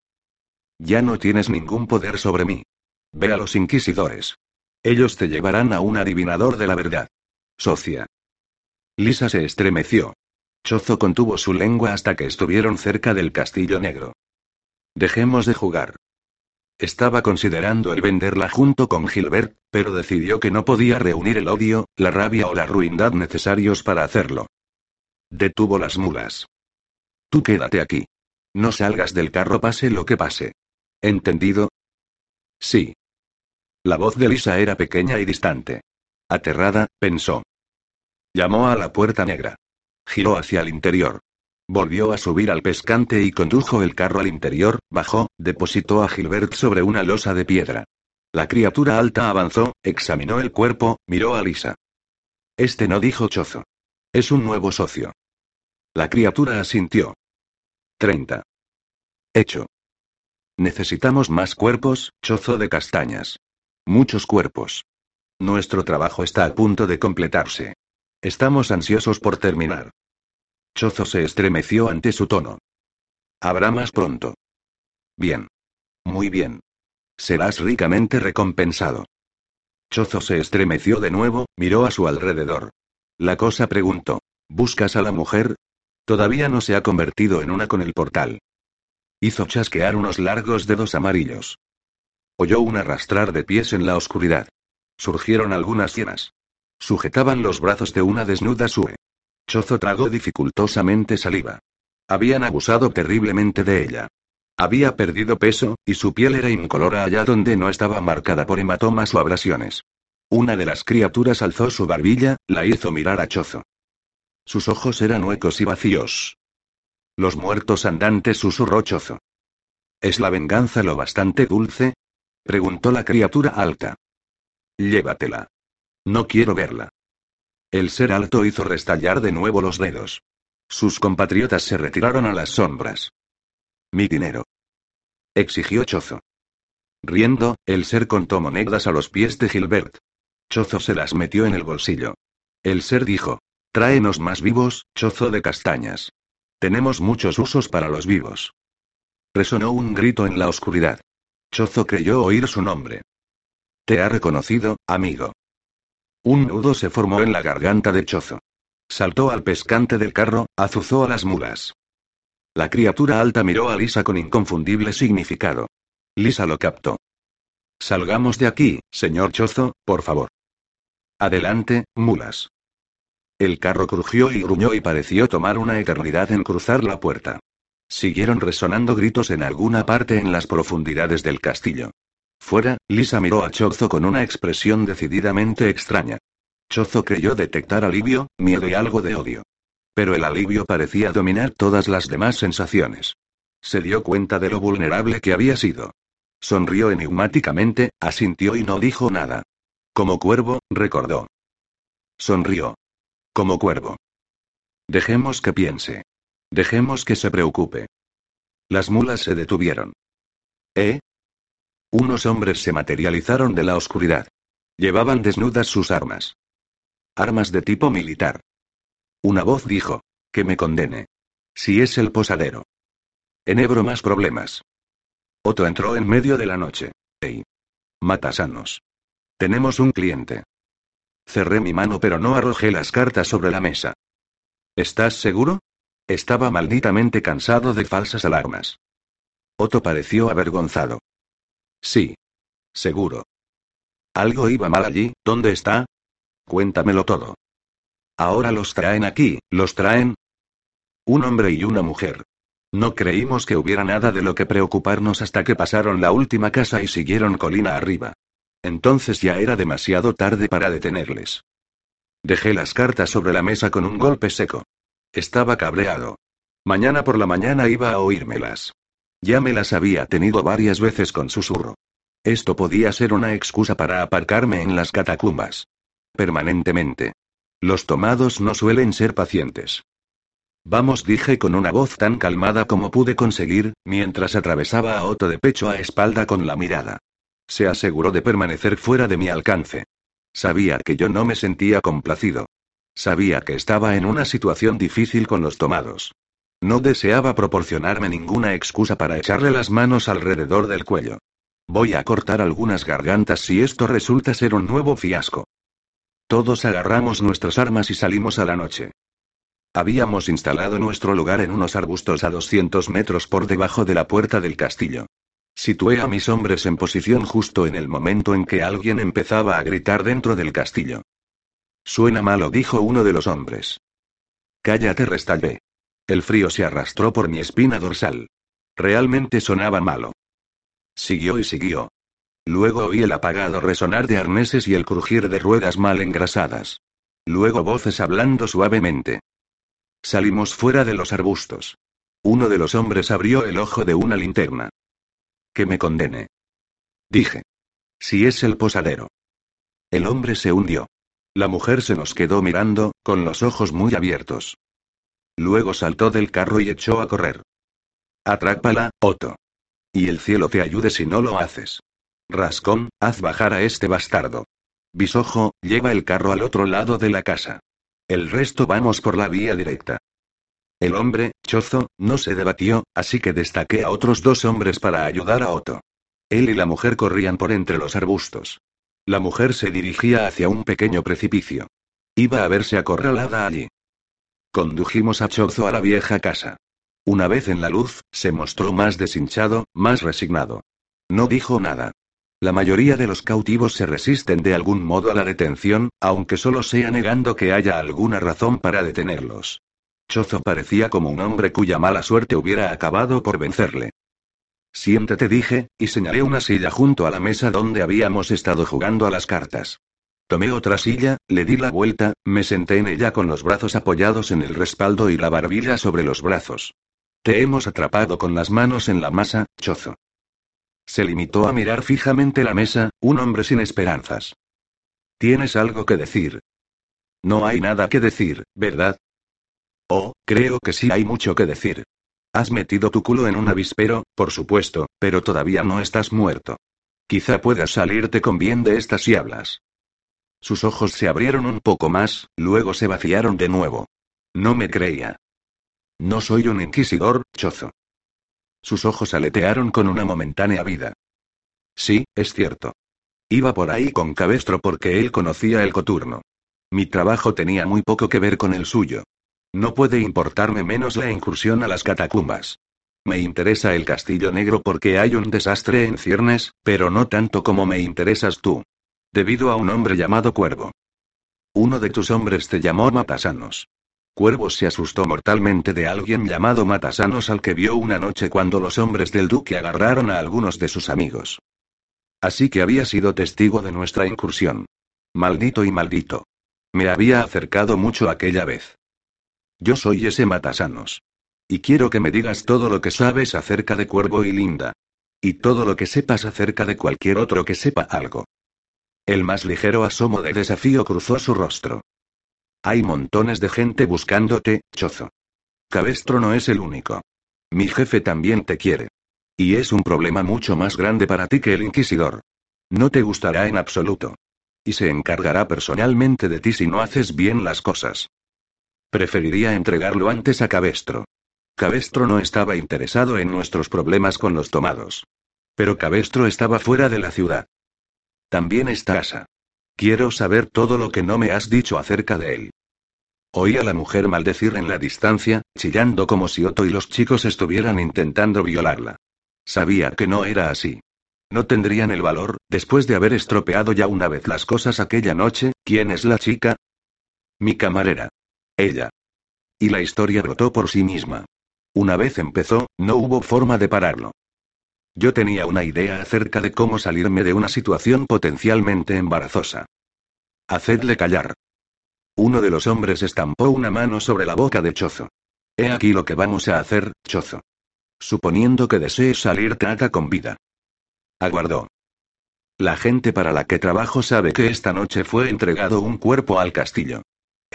Ya no tienes ningún poder sobre mí. Ve a los inquisidores. Ellos te llevarán a un adivinador de la verdad. Socia. Lisa se estremeció. Chozo contuvo su lengua hasta que estuvieron cerca del castillo negro. Dejemos de jugar. Estaba considerando el venderla junto con Gilbert, pero decidió que no podía reunir el odio, la rabia o la ruindad necesarios para hacerlo. Detuvo las mulas. Tú quédate aquí. No salgas del carro pase lo que pase. ¿Entendido? Sí. La voz de Lisa era pequeña y distante. Aterrada, pensó. Llamó a la puerta negra. Giró hacia el interior. Volvió a subir al pescante y condujo el carro al interior, bajó, depositó a Gilbert sobre una losa de piedra. La criatura alta avanzó, examinó el cuerpo, miró a Lisa. Este no dijo chozo. Es un nuevo socio. La criatura asintió. 30. Hecho. Necesitamos más cuerpos, chozo de castañas. Muchos cuerpos. Nuestro trabajo está a punto de completarse. Estamos ansiosos por terminar. Chozo se estremeció ante su tono. Habrá más pronto. Bien. Muy bien. Serás ricamente recompensado. Chozo se estremeció de nuevo, miró a su alrededor. La cosa preguntó. ¿Buscas a la mujer? Todavía no se ha convertido en una con el portal. Hizo chasquear unos largos dedos amarillos. Oyó un arrastrar de pies en la oscuridad. Surgieron algunas hienas. Sujetaban los brazos de una desnuda Sue. Chozo tragó dificultosamente saliva. Habían abusado terriblemente de ella. Había perdido peso, y su piel era incolora allá donde no estaba marcada por hematomas o abrasiones. Una de las criaturas alzó su barbilla, la hizo mirar a Chozo. Sus ojos eran huecos y vacíos. Los muertos andantes susurró Chozo. ¿Es la venganza lo bastante dulce? Preguntó la criatura alta. Llévatela. No quiero verla. El ser alto hizo restallar de nuevo los dedos. Sus compatriotas se retiraron a las sombras. Mi dinero. Exigió Chozo. Riendo, el ser contó monedas a los pies de Gilbert. Chozo se las metió en el bolsillo. El ser dijo. Tráenos más vivos, chozo de castañas. Tenemos muchos usos para los vivos. Resonó un grito en la oscuridad. Chozo creyó oír su nombre. Te ha reconocido, amigo. Un nudo se formó en la garganta de Chozo. Saltó al pescante del carro, azuzó a las mulas. La criatura alta miró a Lisa con inconfundible significado. Lisa lo captó. Salgamos de aquí, señor Chozo, por favor. Adelante, mulas. El carro crujió y gruñó y pareció tomar una eternidad en cruzar la puerta. Siguieron resonando gritos en alguna parte en las profundidades del castillo. Fuera, Lisa miró a Chozo con una expresión decididamente extraña. Chozo creyó detectar alivio, miedo y algo de odio. Pero el alivio parecía dominar todas las demás sensaciones. Se dio cuenta de lo vulnerable que había sido. Sonrió enigmáticamente, asintió y no dijo nada. Como cuervo, recordó. Sonrió. Como cuervo. Dejemos que piense. Dejemos que se preocupe. Las mulas se detuvieron. ¿Eh? Unos hombres se materializaron de la oscuridad. Llevaban desnudas sus armas. Armas de tipo militar. Una voz dijo. Que me condene. Si es el posadero. Enebro más problemas. Otto entró en medio de la noche. Ey. Matasanos. Tenemos un cliente. Cerré mi mano pero no arrojé las cartas sobre la mesa. ¿Estás seguro? Estaba malditamente cansado de falsas alarmas. Otto pareció avergonzado. Sí. Seguro. Algo iba mal allí, ¿dónde está? Cuéntamelo todo. Ahora los traen aquí, ¿los traen? Un hombre y una mujer. No creímos que hubiera nada de lo que preocuparnos hasta que pasaron la última casa y siguieron colina arriba. Entonces ya era demasiado tarde para detenerles. Dejé las cartas sobre la mesa con un golpe seco. Estaba cabreado. Mañana por la mañana iba a oírmelas. Ya me las había tenido varias veces con susurro. Esto podía ser una excusa para aparcarme en las catacumbas. Permanentemente. Los tomados no suelen ser pacientes. Vamos, dije con una voz tan calmada como pude conseguir, mientras atravesaba a Otto de pecho a espalda con la mirada. Se aseguró de permanecer fuera de mi alcance. Sabía que yo no me sentía complacido. Sabía que estaba en una situación difícil con los tomados. No deseaba proporcionarme ninguna excusa para echarle las manos alrededor del cuello. Voy a cortar algunas gargantas si esto resulta ser un nuevo fiasco. Todos agarramos nuestras armas y salimos a la noche. Habíamos instalado nuestro lugar en unos arbustos a 200 metros por debajo de la puerta del castillo. Situé a mis hombres en posición justo en el momento en que alguien empezaba a gritar dentro del castillo. Suena malo, dijo uno de los hombres. Cállate, restallé. El frío se arrastró por mi espina dorsal. Realmente sonaba malo. Siguió y siguió. Luego oí el apagado resonar de arneses y el crujir de ruedas mal engrasadas. Luego voces hablando suavemente. Salimos fuera de los arbustos. Uno de los hombres abrió el ojo de una linterna. Que me condene. Dije. Si es el posadero. El hombre se hundió. La mujer se nos quedó mirando, con los ojos muy abiertos. Luego saltó del carro y echó a correr. Atrápala, Otto. Y el cielo te ayude si no lo haces. Rascón, haz bajar a este bastardo. Bisojo, lleva el carro al otro lado de la casa. El resto vamos por la vía directa. El hombre, Chozo, no se debatió, así que destaqué a otros dos hombres para ayudar a Otto. Él y la mujer corrían por entre los arbustos. La mujer se dirigía hacia un pequeño precipicio. Iba a verse acorralada allí. Condujimos a Chozo a la vieja casa. Una vez en la luz, se mostró más deshinchado, más resignado. No dijo nada. La mayoría de los cautivos se resisten de algún modo a la detención, aunque solo sea negando que haya alguna razón para detenerlos. Chozo parecía como un hombre cuya mala suerte hubiera acabado por vencerle. Siéntate, dije, y señalé una silla junto a la mesa donde habíamos estado jugando a las cartas. Tomé otra silla, le di la vuelta, me senté en ella con los brazos apoyados en el respaldo y la barbilla sobre los brazos. Te hemos atrapado con las manos en la masa, chozo. Se limitó a mirar fijamente la mesa, un hombre sin esperanzas. ¿Tienes algo que decir? No hay nada que decir, ¿verdad? Oh, creo que sí hay mucho que decir. Has metido tu culo en un avispero, por supuesto, pero todavía no estás muerto. Quizá puedas salirte con bien de estas si hablas. Sus ojos se abrieron un poco más, luego se vaciaron de nuevo. No me creía. No soy un inquisidor, chozo. Sus ojos aletearon con una momentánea vida. Sí, es cierto. Iba por ahí con cabestro porque él conocía el coturno. Mi trabajo tenía muy poco que ver con el suyo. No puede importarme menos la incursión a las catacumbas. Me interesa el castillo negro porque hay un desastre en ciernes, pero no tanto como me interesas tú. Debido a un hombre llamado Cuervo. Uno de tus hombres te llamó Matasanos. Cuervo se asustó mortalmente de alguien llamado Matasanos al que vio una noche cuando los hombres del duque agarraron a algunos de sus amigos. Así que había sido testigo de nuestra incursión. Maldito y maldito. Me había acercado mucho aquella vez. Yo soy ese Matasanos. Y quiero que me digas todo lo que sabes acerca de Cuervo y Linda. Y todo lo que sepas acerca de cualquier otro que sepa algo. El más ligero asomo de desafío cruzó su rostro. Hay montones de gente buscándote, Chozo. Cabestro no es el único. Mi jefe también te quiere. Y es un problema mucho más grande para ti que el Inquisidor. No te gustará en absoluto. Y se encargará personalmente de ti si no haces bien las cosas. Preferiría entregarlo antes a Cabestro. Cabestro no estaba interesado en nuestros problemas con los tomados. Pero Cabestro estaba fuera de la ciudad. También está Asa. Quiero saber todo lo que no me has dicho acerca de él. Oí a la mujer maldecir en la distancia, chillando como si Otto y los chicos estuvieran intentando violarla. Sabía que no era así. No tendrían el valor, después de haber estropeado ya una vez las cosas aquella noche, ¿quién es la chica? Mi camarera. Ella. Y la historia brotó por sí misma. Una vez empezó, no hubo forma de pararlo. Yo tenía una idea acerca de cómo salirme de una situación potencialmente embarazosa. Hacedle callar. Uno de los hombres estampó una mano sobre la boca de Chozo. He aquí lo que vamos a hacer, Chozo. Suponiendo que desees salir trata con vida. Aguardó. La gente para la que trabajo sabe que esta noche fue entregado un cuerpo al castillo.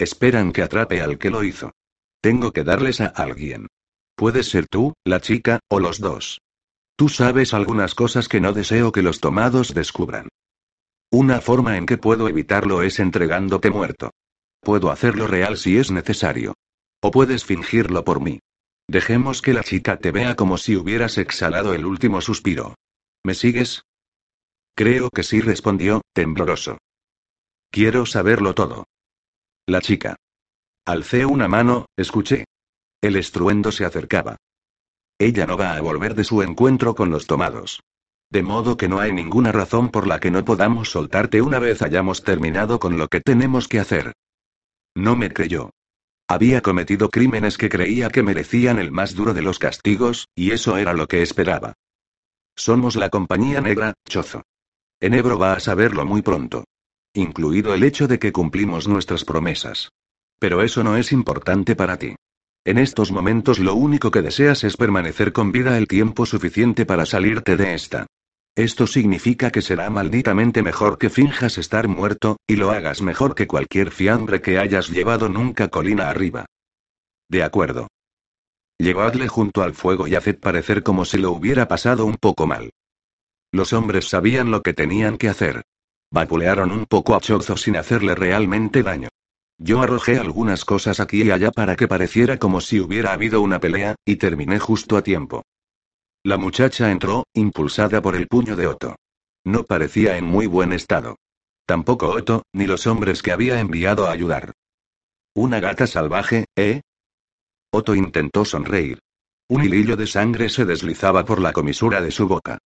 Esperan que atrape al que lo hizo. Tengo que darles a alguien. Puedes ser tú, la chica, o los dos. Tú sabes algunas cosas que no deseo que los tomados descubran. Una forma en que puedo evitarlo es entregándote muerto. Puedo hacerlo real si es necesario. O puedes fingirlo por mí. Dejemos que la chica te vea como si hubieras exhalado el último suspiro. ¿Me sigues? Creo que sí respondió, tembloroso. Quiero saberlo todo. La chica. Alcé una mano, escuché. El estruendo se acercaba. Ella no va a volver de su encuentro con los tomados. De modo que no hay ninguna razón por la que no podamos soltarte una vez hayamos terminado con lo que tenemos que hacer. No me creyó. Había cometido crímenes que creía que merecían el más duro de los castigos, y eso era lo que esperaba. Somos la compañía negra, Chozo. Enebro va a saberlo muy pronto. Incluido el hecho de que cumplimos nuestras promesas. Pero eso no es importante para ti. En estos momentos lo único que deseas es permanecer con vida el tiempo suficiente para salirte de esta. Esto significa que será malditamente mejor que finjas estar muerto, y lo hagas mejor que cualquier fiambre que hayas llevado nunca colina arriba. De acuerdo. Llevadle junto al fuego y haced parecer como si lo hubiera pasado un poco mal. Los hombres sabían lo que tenían que hacer. Vapulearon un poco a Chozo sin hacerle realmente daño. Yo arrojé algunas cosas aquí y allá para que pareciera como si hubiera habido una pelea, y terminé justo a tiempo. La muchacha entró, impulsada por el puño de Otto. No parecía en muy buen estado. Tampoco Otto, ni los hombres que había enviado a ayudar. ¿Una gata salvaje, eh? Otto intentó sonreír. Un hilillo de sangre se deslizaba por la comisura de su boca.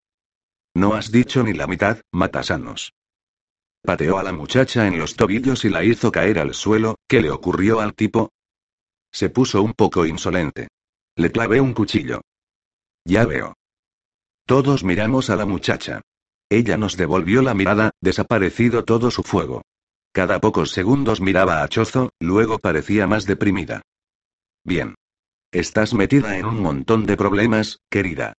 No has dicho ni la mitad, matasanos. Pateó a la muchacha en los tobillos y la hizo caer al suelo. ¿Qué le ocurrió al tipo? Se puso un poco insolente. Le clavé un cuchillo. Ya veo. Todos miramos a la muchacha. Ella nos devolvió la mirada, desaparecido todo su fuego. Cada pocos segundos miraba a Chozo, luego parecía más deprimida. Bien. Estás metida en un montón de problemas, querida.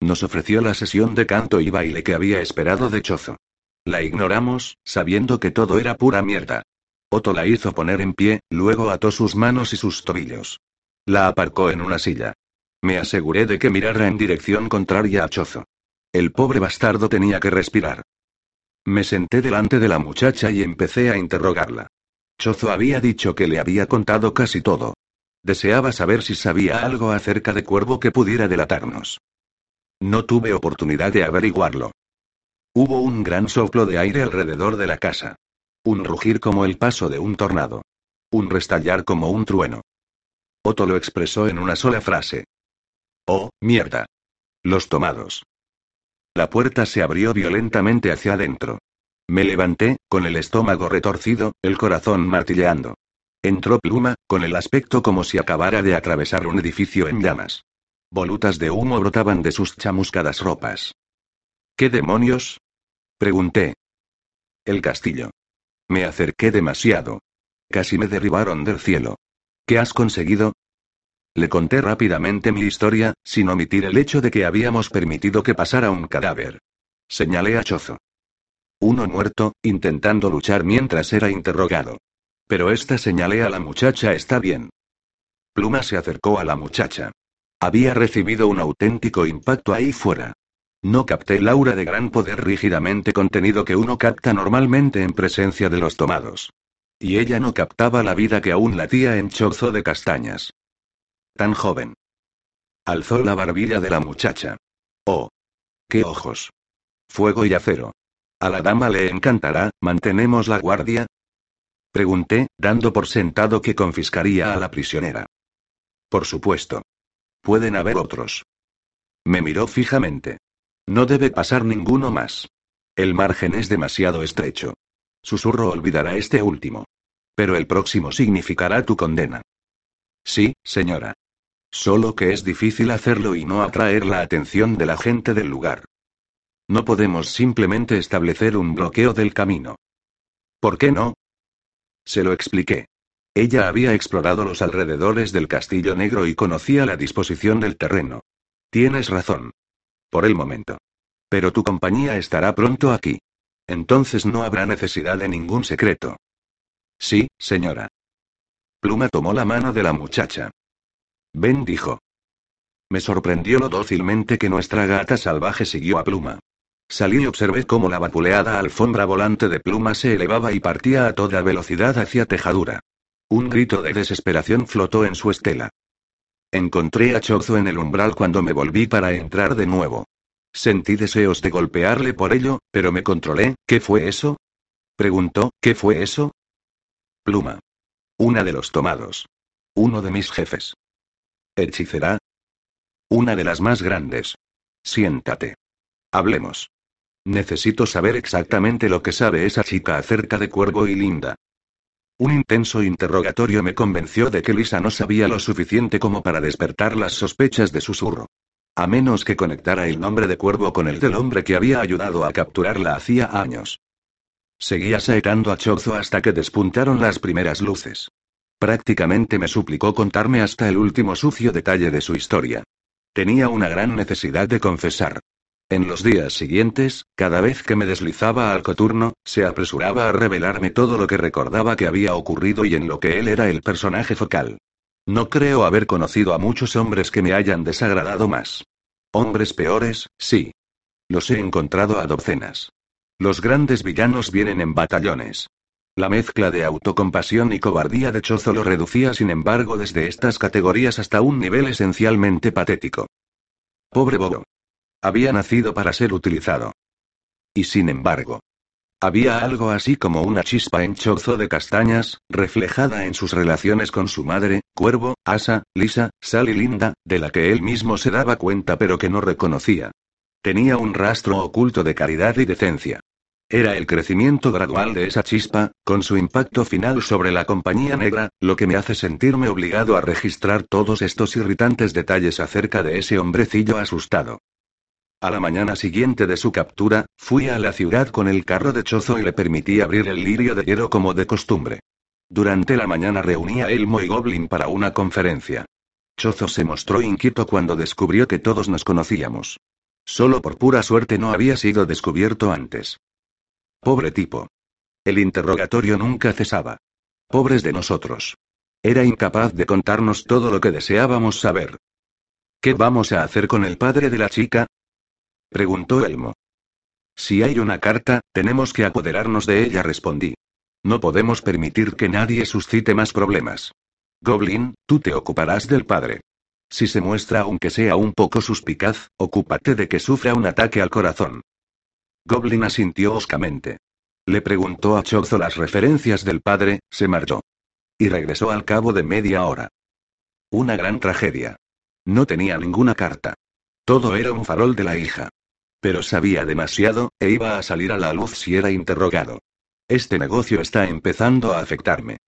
Nos ofreció la sesión de canto y baile que había esperado de Chozo. La ignoramos, sabiendo que todo era pura mierda. Otto la hizo poner en pie, luego ató sus manos y sus tobillos. La aparcó en una silla. Me aseguré de que mirara en dirección contraria a Chozo. El pobre bastardo tenía que respirar. Me senté delante de la muchacha y empecé a interrogarla. Chozo había dicho que le había contado casi todo. Deseaba saber si sabía algo acerca de Cuervo que pudiera delatarnos. No tuve oportunidad de averiguarlo. Hubo un gran soplo de aire alrededor de la casa. Un rugir como el paso de un tornado. Un restallar como un trueno. Otto lo expresó en una sola frase. Oh, mierda. Los tomados. La puerta se abrió violentamente hacia adentro. Me levanté, con el estómago retorcido, el corazón martilleando. Entró Pluma, con el aspecto como si acabara de atravesar un edificio en llamas. Volutas de humo brotaban de sus chamuscadas ropas. ¿Qué demonios? Pregunté. El castillo. Me acerqué demasiado. Casi me derribaron del cielo. ¿Qué has conseguido? Le conté rápidamente mi historia, sin omitir el hecho de que habíamos permitido que pasara un cadáver. Señalé a Chozo. Uno muerto, intentando luchar mientras era interrogado. Pero esta señalé a la muchacha está bien. Pluma se acercó a la muchacha. Había recibido un auténtico impacto ahí fuera. No capté el aura de gran poder rígidamente contenido que uno capta normalmente en presencia de los tomados. Y ella no captaba la vida que aún latía en chozo de castañas. Tan joven. Alzó la barbilla de la muchacha. Oh. ¡Qué ojos! Fuego y acero. A la dama le encantará, ¿mantenemos la guardia? Pregunté, dando por sentado que confiscaría a la prisionera. Por supuesto. Pueden haber otros. Me miró fijamente. No debe pasar ninguno más. El margen es demasiado estrecho. Susurro olvidará este último. Pero el próximo significará tu condena. Sí, señora. Solo que es difícil hacerlo y no atraer la atención de la gente del lugar. No podemos simplemente establecer un bloqueo del camino. ¿Por qué no? Se lo expliqué. Ella había explorado los alrededores del Castillo Negro y conocía la disposición del terreno. Tienes razón. Por el momento. Pero tu compañía estará pronto aquí. Entonces no habrá necesidad de ningún secreto. Sí, señora. Pluma tomó la mano de la muchacha. Ven dijo. Me sorprendió lo dócilmente que nuestra gata salvaje siguió a Pluma. Salí y observé cómo la vapuleada alfombra volante de Pluma se elevaba y partía a toda velocidad hacia Tejadura. Un grito de desesperación flotó en su estela. Encontré a Chozo en el umbral cuando me volví para entrar de nuevo. Sentí deseos de golpearle por ello, pero me controlé. ¿Qué fue eso? Preguntó, ¿qué fue eso? Pluma. Una de los tomados. Uno de mis jefes. ¿Hechicera? Una de las más grandes. Siéntate. Hablemos. Necesito saber exactamente lo que sabe esa chica acerca de Cuervo y Linda. Un intenso interrogatorio me convenció de que Lisa no sabía lo suficiente como para despertar las sospechas de susurro. A menos que conectara el nombre de Cuervo con el del hombre que había ayudado a capturarla hacía años. Seguía saetando a Chozo hasta que despuntaron las primeras luces. Prácticamente me suplicó contarme hasta el último sucio detalle de su historia. Tenía una gran necesidad de confesar. En los días siguientes, cada vez que me deslizaba al coturno, se apresuraba a revelarme todo lo que recordaba que había ocurrido y en lo que él era el personaje focal. No creo haber conocido a muchos hombres que me hayan desagradado más. Hombres peores, sí. Los he encontrado a docenas. Los grandes villanos vienen en batallones. La mezcla de autocompasión y cobardía de Chozo lo reducía sin embargo desde estas categorías hasta un nivel esencialmente patético. Pobre Bobo. Había nacido para ser utilizado. Y sin embargo. Había algo así como una chispa en Chozo de castañas, reflejada en sus relaciones con su madre, Cuervo, Asa, Lisa, Sal y Linda, de la que él mismo se daba cuenta pero que no reconocía. Tenía un rastro oculto de caridad y decencia. Era el crecimiento gradual de esa chispa, con su impacto final sobre la compañía negra, lo que me hace sentirme obligado a registrar todos estos irritantes detalles acerca de ese hombrecillo asustado. A la mañana siguiente de su captura, fui a la ciudad con el carro de Chozo y le permití abrir el lirio de hierro como de costumbre. Durante la mañana reuní a Elmo y Goblin para una conferencia. Chozo se mostró inquieto cuando descubrió que todos nos conocíamos. Solo por pura suerte no había sido descubierto antes. Pobre tipo. El interrogatorio nunca cesaba. Pobres de nosotros. Era incapaz de contarnos todo lo que deseábamos saber. ¿Qué vamos a hacer con el padre de la chica? Preguntó Elmo. Si hay una carta, tenemos que apoderarnos de ella, respondí. No podemos permitir que nadie suscite más problemas. Goblin, tú te ocuparás del padre. Si se muestra aunque sea un poco suspicaz, ocúpate de que sufra un ataque al corazón. Goblin asintió oscamente. Le preguntó a Chozo las referencias del padre, se marchó. Y regresó al cabo de media hora. Una gran tragedia. No tenía ninguna carta. Todo era un farol de la hija. Pero sabía demasiado, e iba a salir a la luz si era interrogado. Este negocio está empezando a afectarme.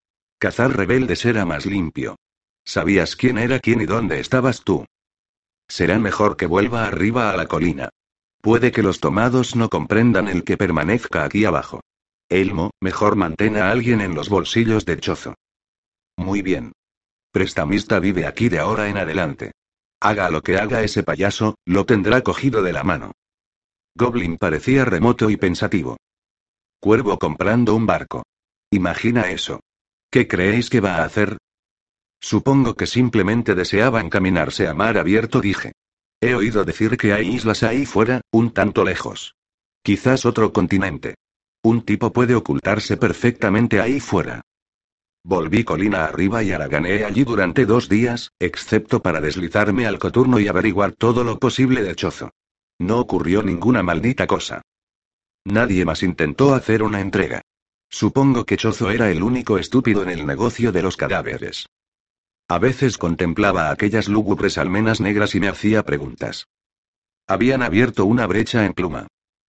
Cazar rebeldes era más limpio. Sabías quién era quién y dónde estabas tú. Será mejor que vuelva arriba a la colina. Puede que los tomados no comprendan el que permanezca aquí abajo. Elmo, mejor mantén a alguien en los bolsillos de Chozo. Muy bien. Prestamista vive aquí de ahora en adelante. Haga lo que haga ese payaso, lo tendrá cogido de la mano. Goblin parecía remoto y pensativo. Cuervo comprando un barco. Imagina eso. ¿Qué creéis que va a hacer? Supongo que simplemente deseaba encaminarse a mar abierto, dije. He oído decir que hay islas ahí fuera, un tanto lejos. Quizás otro continente. Un tipo puede ocultarse perfectamente ahí fuera. Volví colina arriba y haraganeé allí durante dos días, excepto para deslizarme al coturno y averiguar todo lo posible de Chozo. No ocurrió ninguna maldita cosa. Nadie más intentó hacer una entrega. Supongo que Chozo era el único estúpido en el negocio de los cadáveres. A veces contemplaba aquellas lúgubres almenas negras y me hacía preguntas. Habían abierto una brecha en pluma.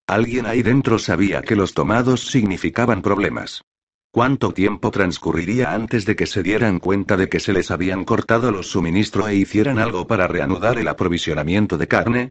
Alguien ahí dentro sabía que los tomados significaban problemas. ¿Cuánto tiempo transcurriría antes de que se dieran cuenta de que se les habían cortado los suministros e hicieran algo para reanudar el aprovisionamiento de carne?